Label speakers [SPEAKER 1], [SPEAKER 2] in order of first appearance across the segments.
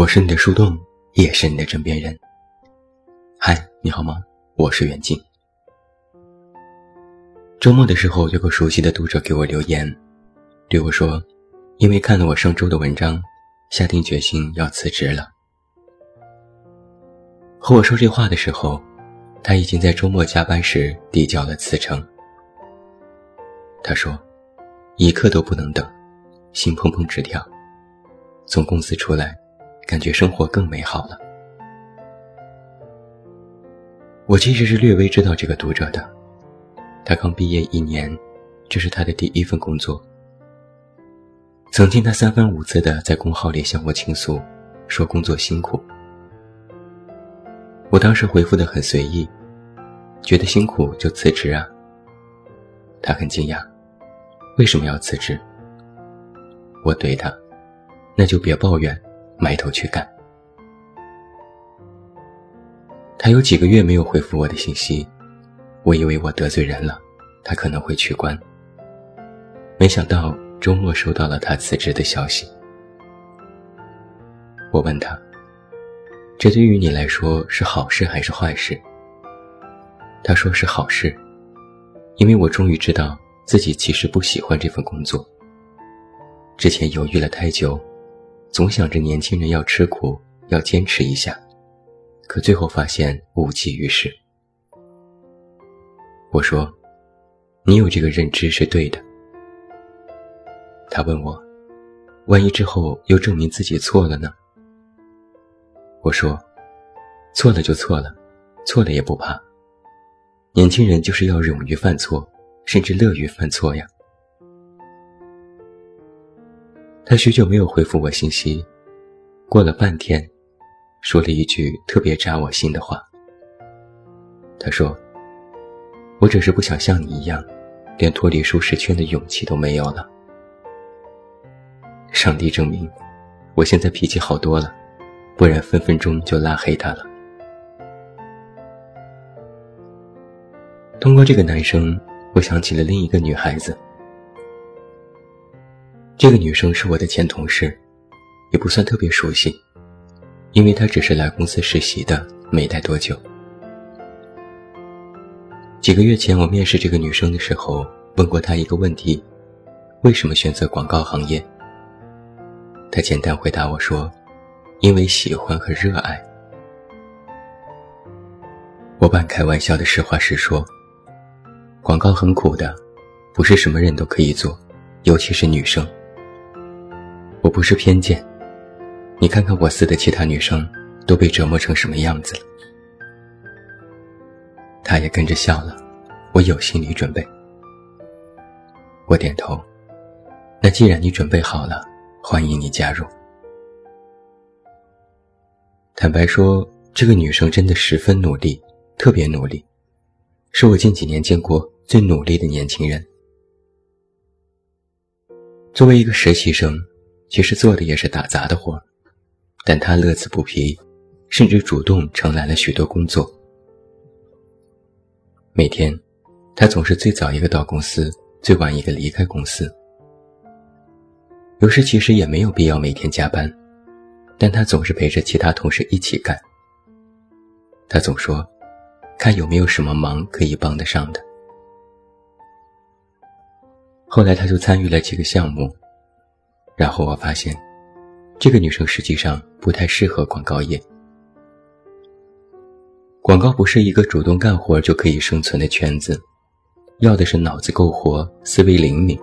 [SPEAKER 1] 我是你的树洞，也是你的枕边人。嗨，你好吗？我是袁静。周末的时候，有个熟悉的读者给我留言，对我说：“因为看了我上周的文章，下定决心要辞职了。”和我说这话的时候，他已经在周末加班时递交了辞呈。他说：“一刻都不能等，心砰砰直跳。从公司出来，感觉生活更美好了。”我其实是略微知道这个读者的，他刚毕业一年，这是他的第一份工作。曾经他三番五次的在公号里向我倾诉，说工作辛苦。我当时回复的很随意，觉得辛苦就辞职啊。他很惊讶。为什么要辞职？我怼他，那就别抱怨，埋头去干。他有几个月没有回复我的信息，我以为我得罪人了，他可能会取关。没想到周末收到了他辞职的消息。我问他：“这对于你来说是好事还是坏事？”他说是好事，因为我终于知道。自己其实不喜欢这份工作。之前犹豫了太久，总想着年轻人要吃苦，要坚持一下，可最后发现无济于事。我说：“你有这个认知是对的。”他问我：“万一之后又证明自己错了呢？”我说：“错了就错了，错了也不怕。年轻人就是要勇于犯错。”甚至乐于犯错呀。他许久没有回复我信息，过了半天，说了一句特别扎我心的话。他说：“我只是不想像你一样，连脱离舒适圈的勇气都没有了。”上帝证明，我现在脾气好多了，不然分分钟就拉黑他了。通过这个男生。我想起了另一个女孩子，这个女生是我的前同事，也不算特别熟悉，因为她只是来公司实习的，没待多久。几个月前我面试这个女生的时候，问过她一个问题：为什么选择广告行业？她简单回答我说：“因为喜欢和热爱。”我半开玩笑的实话实说。广告很苦的，不是什么人都可以做，尤其是女生。我不是偏见，你看看我司的其他女生都被折磨成什么样子了。他也跟着笑了，我有心理准备。我点头，那既然你准备好了，欢迎你加入。坦白说，这个女生真的十分努力，特别努力。是我近几年见过最努力的年轻人。作为一个实习生，其实做的也是打杂的活但他乐此不疲，甚至主动承揽了许多工作。每天，他总是最早一个到公司，最晚一个离开公司。有时其实也没有必要每天加班，但他总是陪着其他同事一起干。他总说。看有没有什么忙可以帮得上的。后来他就参与了几个项目，然后我发现，这个女生实际上不太适合广告业。广告不是一个主动干活就可以生存的圈子，要的是脑子够活、思维灵敏。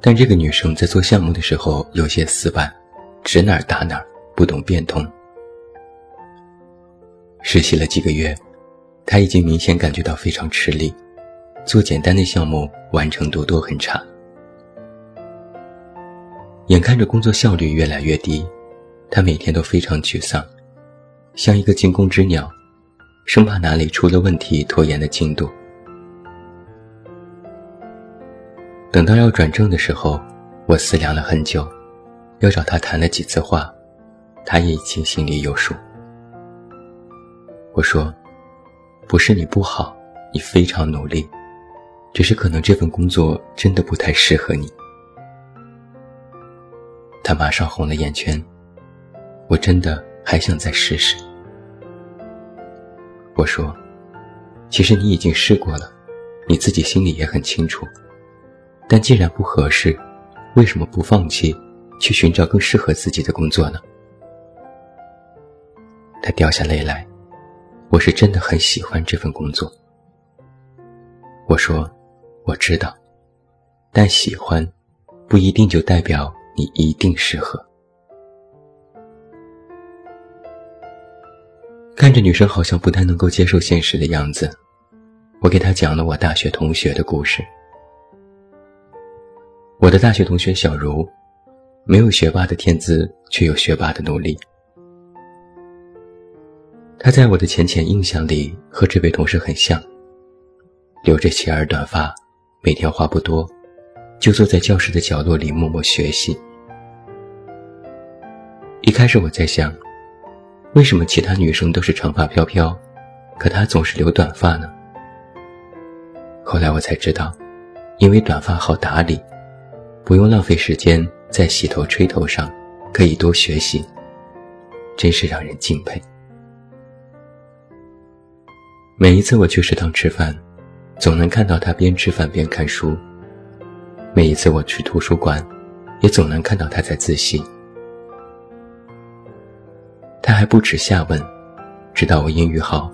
[SPEAKER 1] 但这个女生在做项目的时候有些死板，指哪儿打哪儿，不懂变通。实习了几个月。他已经明显感觉到非常吃力，做简单的项目完成度都很差。眼看着工作效率越来越低，他每天都非常沮丧，像一个惊弓之鸟，生怕哪里出了问题拖延的进度。等到要转正的时候，我思量了很久，又找他谈了几次话，他也已经心里有数。我说。不是你不好，你非常努力，只是可能这份工作真的不太适合你。他马上红了眼圈，我真的还想再试试。我说：“其实你已经试过了，你自己心里也很清楚。但既然不合适，为什么不放弃，去寻找更适合自己的工作呢？”他掉下泪来。我是真的很喜欢这份工作。我说：“我知道，但喜欢，不一定就代表你一定适合。”看着女生好像不太能够接受现实的样子，我给她讲了我大学同学的故事。我的大学同学小茹，没有学霸的天资，却有学霸的努力。她在我的浅浅印象里和这位同事很像，留着齐耳短发，每天话不多，就坐在教室的角落里默默学习。一开始我在想。为什么其他女生都是长发飘飘，可她总是留短发呢？后来我才知道，因为短发好打理，不用浪费时间在洗头吹头上，可以多学习，真是让人敬佩。每一次我去食堂吃饭，总能看到她边吃饭边看书；每一次我去图书馆，也总能看到他在自习。他还不耻下问，知道我英语好，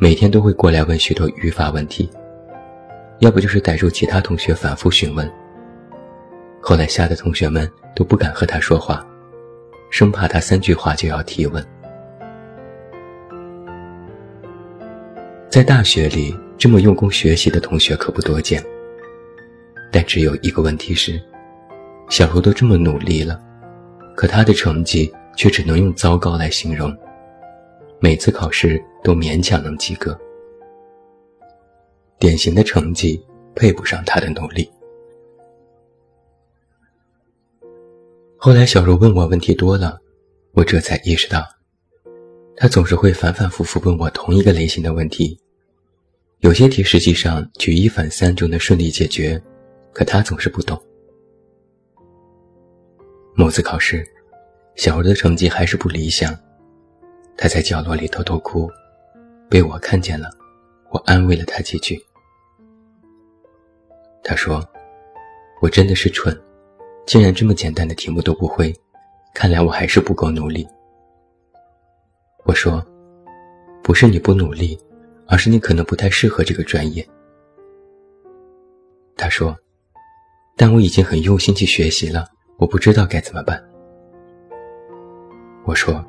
[SPEAKER 1] 每天都会过来问许多语法问题，要不就是逮住其他同学反复询问。后来吓得同学们都不敢和他说话，生怕他三句话就要提问。在大学里这么用功学习的同学可不多见，但只有一个问题是，小茹都这么努力了，可她的成绩。却只能用糟糕来形容，每次考试都勉强能及格，典型的成绩配不上他的努力。后来小茹问我问题多了，我这才意识到，他总是会反反复复问我同一个类型的问题，有些题实际上举一反三就能顺利解决，可他总是不懂。某次考试。小茹的成绩还是不理想，她在角落里偷偷哭，被我看见了，我安慰了她几句。她说：“我真的是蠢，竟然这么简单的题目都不会，看来我还是不够努力。”我说：“不是你不努力，而是你可能不太适合这个专业。”她说：“但我已经很用心去学习了，我不知道该怎么办。”我说：“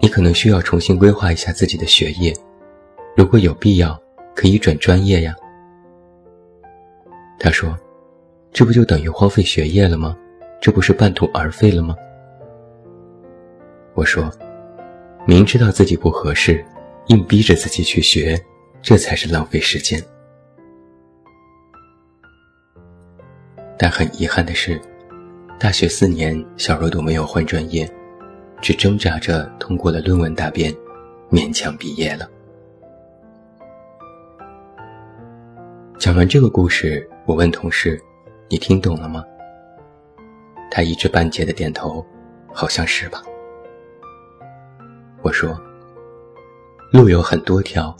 [SPEAKER 1] 你可能需要重新规划一下自己的学业，如果有必要，可以转专业呀。”他说：“这不就等于荒废学业了吗？这不是半途而废了吗？”我说：“明知道自己不合适，硬逼着自己去学，这才是浪费时间。”但很遗憾的是，大学四年，小若都没有换专业。只挣扎着通过了论文答辩，勉强毕业了。讲完这个故事，我问同事：“你听懂了吗？”他一知半解的点头，好像是吧。我说：“路有很多条，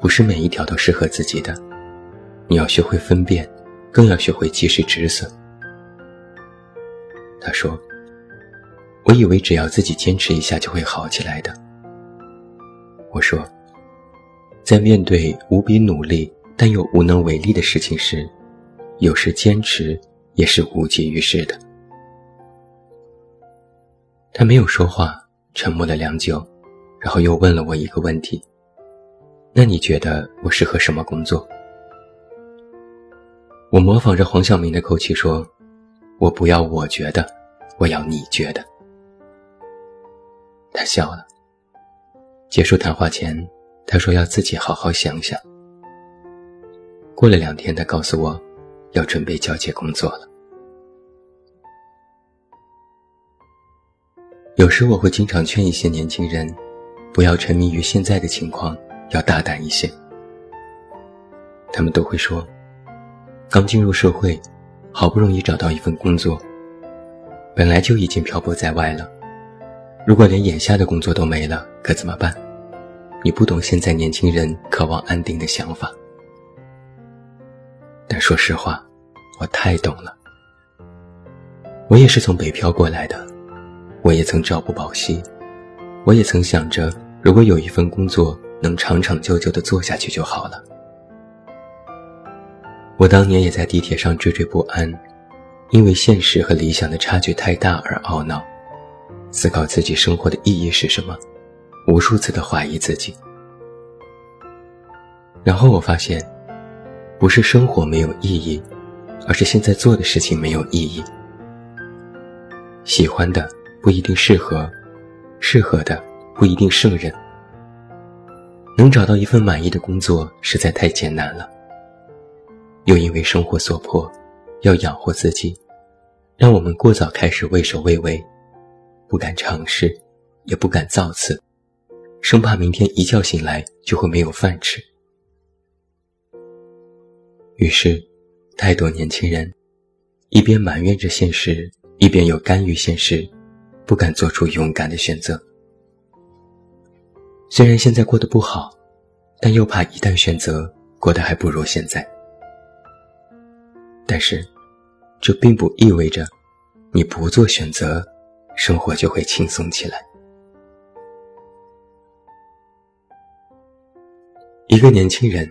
[SPEAKER 1] 不是每一条都适合自己的，你要学会分辨，更要学会及时止损。”他说。我以为只要自己坚持一下就会好起来的。我说，在面对无比努力但又无能为力的事情时，有时坚持也是无济于事的。他没有说话，沉默了良久，然后又问了我一个问题：“那你觉得我适合什么工作？”我模仿着黄晓明的口气说：“我不要我觉得，我要你觉得。”他笑了。结束谈话前，他说要自己好好想想。过了两天，他告诉我，要准备交接工作了。有时我会经常劝一些年轻人，不要沉迷于现在的情况，要大胆一些。他们都会说，刚进入社会，好不容易找到一份工作，本来就已经漂泊在外了。如果连眼下的工作都没了，可怎么办？你不懂现在年轻人渴望安定的想法。但说实话，我太懂了。我也是从北漂过来的，我也曾朝不保夕，我也曾想着，如果有一份工作能长长久久的做下去就好了。我当年也在地铁上惴惴不安，因为现实和理想的差距太大而懊恼，思考自己生活的意义是什么，无数次的怀疑自己。然后我发现，不是生活没有意义，而是现在做的事情没有意义。喜欢的不一定适合，适合的不一定胜任。能找到一份满意的工作实在太艰难了。又因为生活所迫，要养活自己，让我们过早开始畏首畏尾，不敢尝试，也不敢造次，生怕明天一觉醒来就会没有饭吃。于是，太多年轻人一边埋怨着现实，一边又甘于现实，不敢做出勇敢的选择。虽然现在过得不好，但又怕一旦选择，过得还不如现在。但是，这并不意味着你不做选择，生活就会轻松起来。一个年轻人，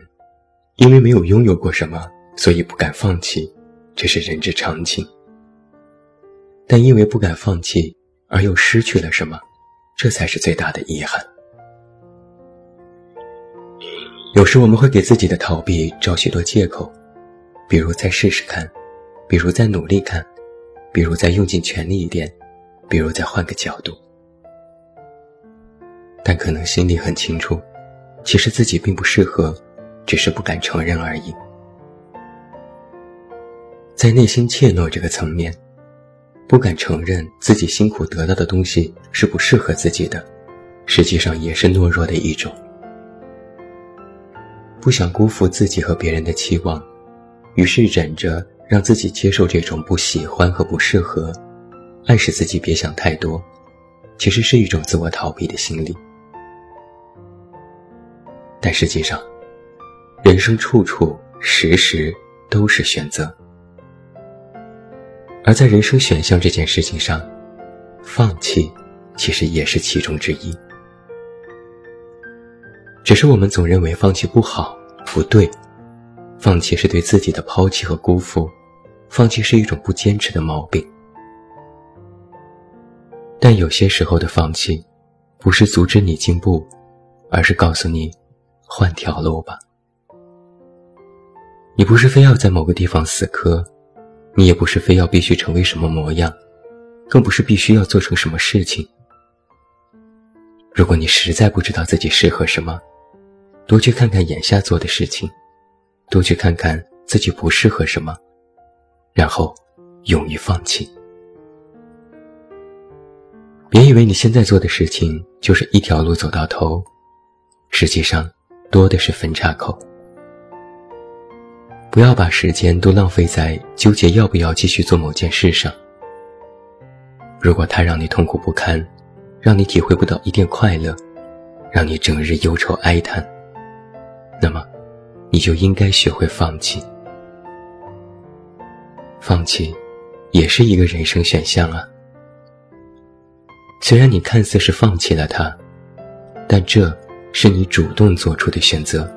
[SPEAKER 1] 因为没有拥有过什么，所以不敢放弃，这是人之常情。但因为不敢放弃，而又失去了什么，这才是最大的遗憾。有时我们会给自己的逃避找许多借口。比如再试试看，比如再努力看，比如再用尽全力一点，比如再换个角度。但可能心里很清楚，其实自己并不适合，只是不敢承认而已。在内心怯懦这个层面，不敢承认自己辛苦得到的东西是不适合自己的，实际上也是懦弱的一种。不想辜负自己和别人的期望。于是忍着让自己接受这种不喜欢和不适合，暗示自己别想太多，其实是一种自我逃避的心理。但实际上，人生处处时时都是选择，而在人生选项这件事情上，放弃其实也是其中之一。只是我们总认为放弃不好、不对。放弃是对自己的抛弃和辜负，放弃是一种不坚持的毛病。但有些时候的放弃，不是阻止你进步，而是告诉你，换条路吧。你不是非要在某个地方死磕，你也不是非要必须成为什么模样，更不是必须要做成什么事情。如果你实在不知道自己适合什么，多去看看眼下做的事情。多去看看自己不适合什么，然后勇于放弃。别以为你现在做的事情就是一条路走到头，实际上多的是分岔口。不要把时间都浪费在纠结要不要继续做某件事上。如果它让你痛苦不堪，让你体会不到一点快乐，让你整日忧愁哀叹，那么。你就应该学会放弃，放弃也是一个人生选项啊。虽然你看似是放弃了他，但这是你主动做出的选择。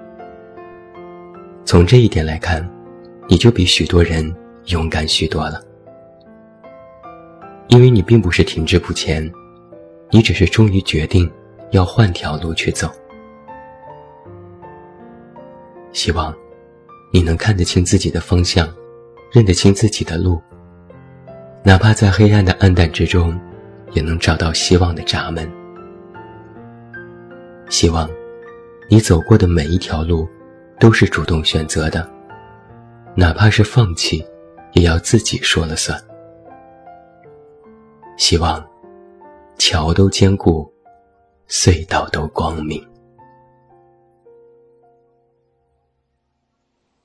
[SPEAKER 1] 从这一点来看，你就比许多人勇敢许多了，因为你并不是停滞不前，你只是终于决定要换条路去走。希望你能看得清自己的方向，认得清自己的路。哪怕在黑暗的暗淡之中，也能找到希望的闸门。希望你走过的每一条路都是主动选择的，哪怕是放弃，也要自己说了算。希望桥都坚固，隧道都光明。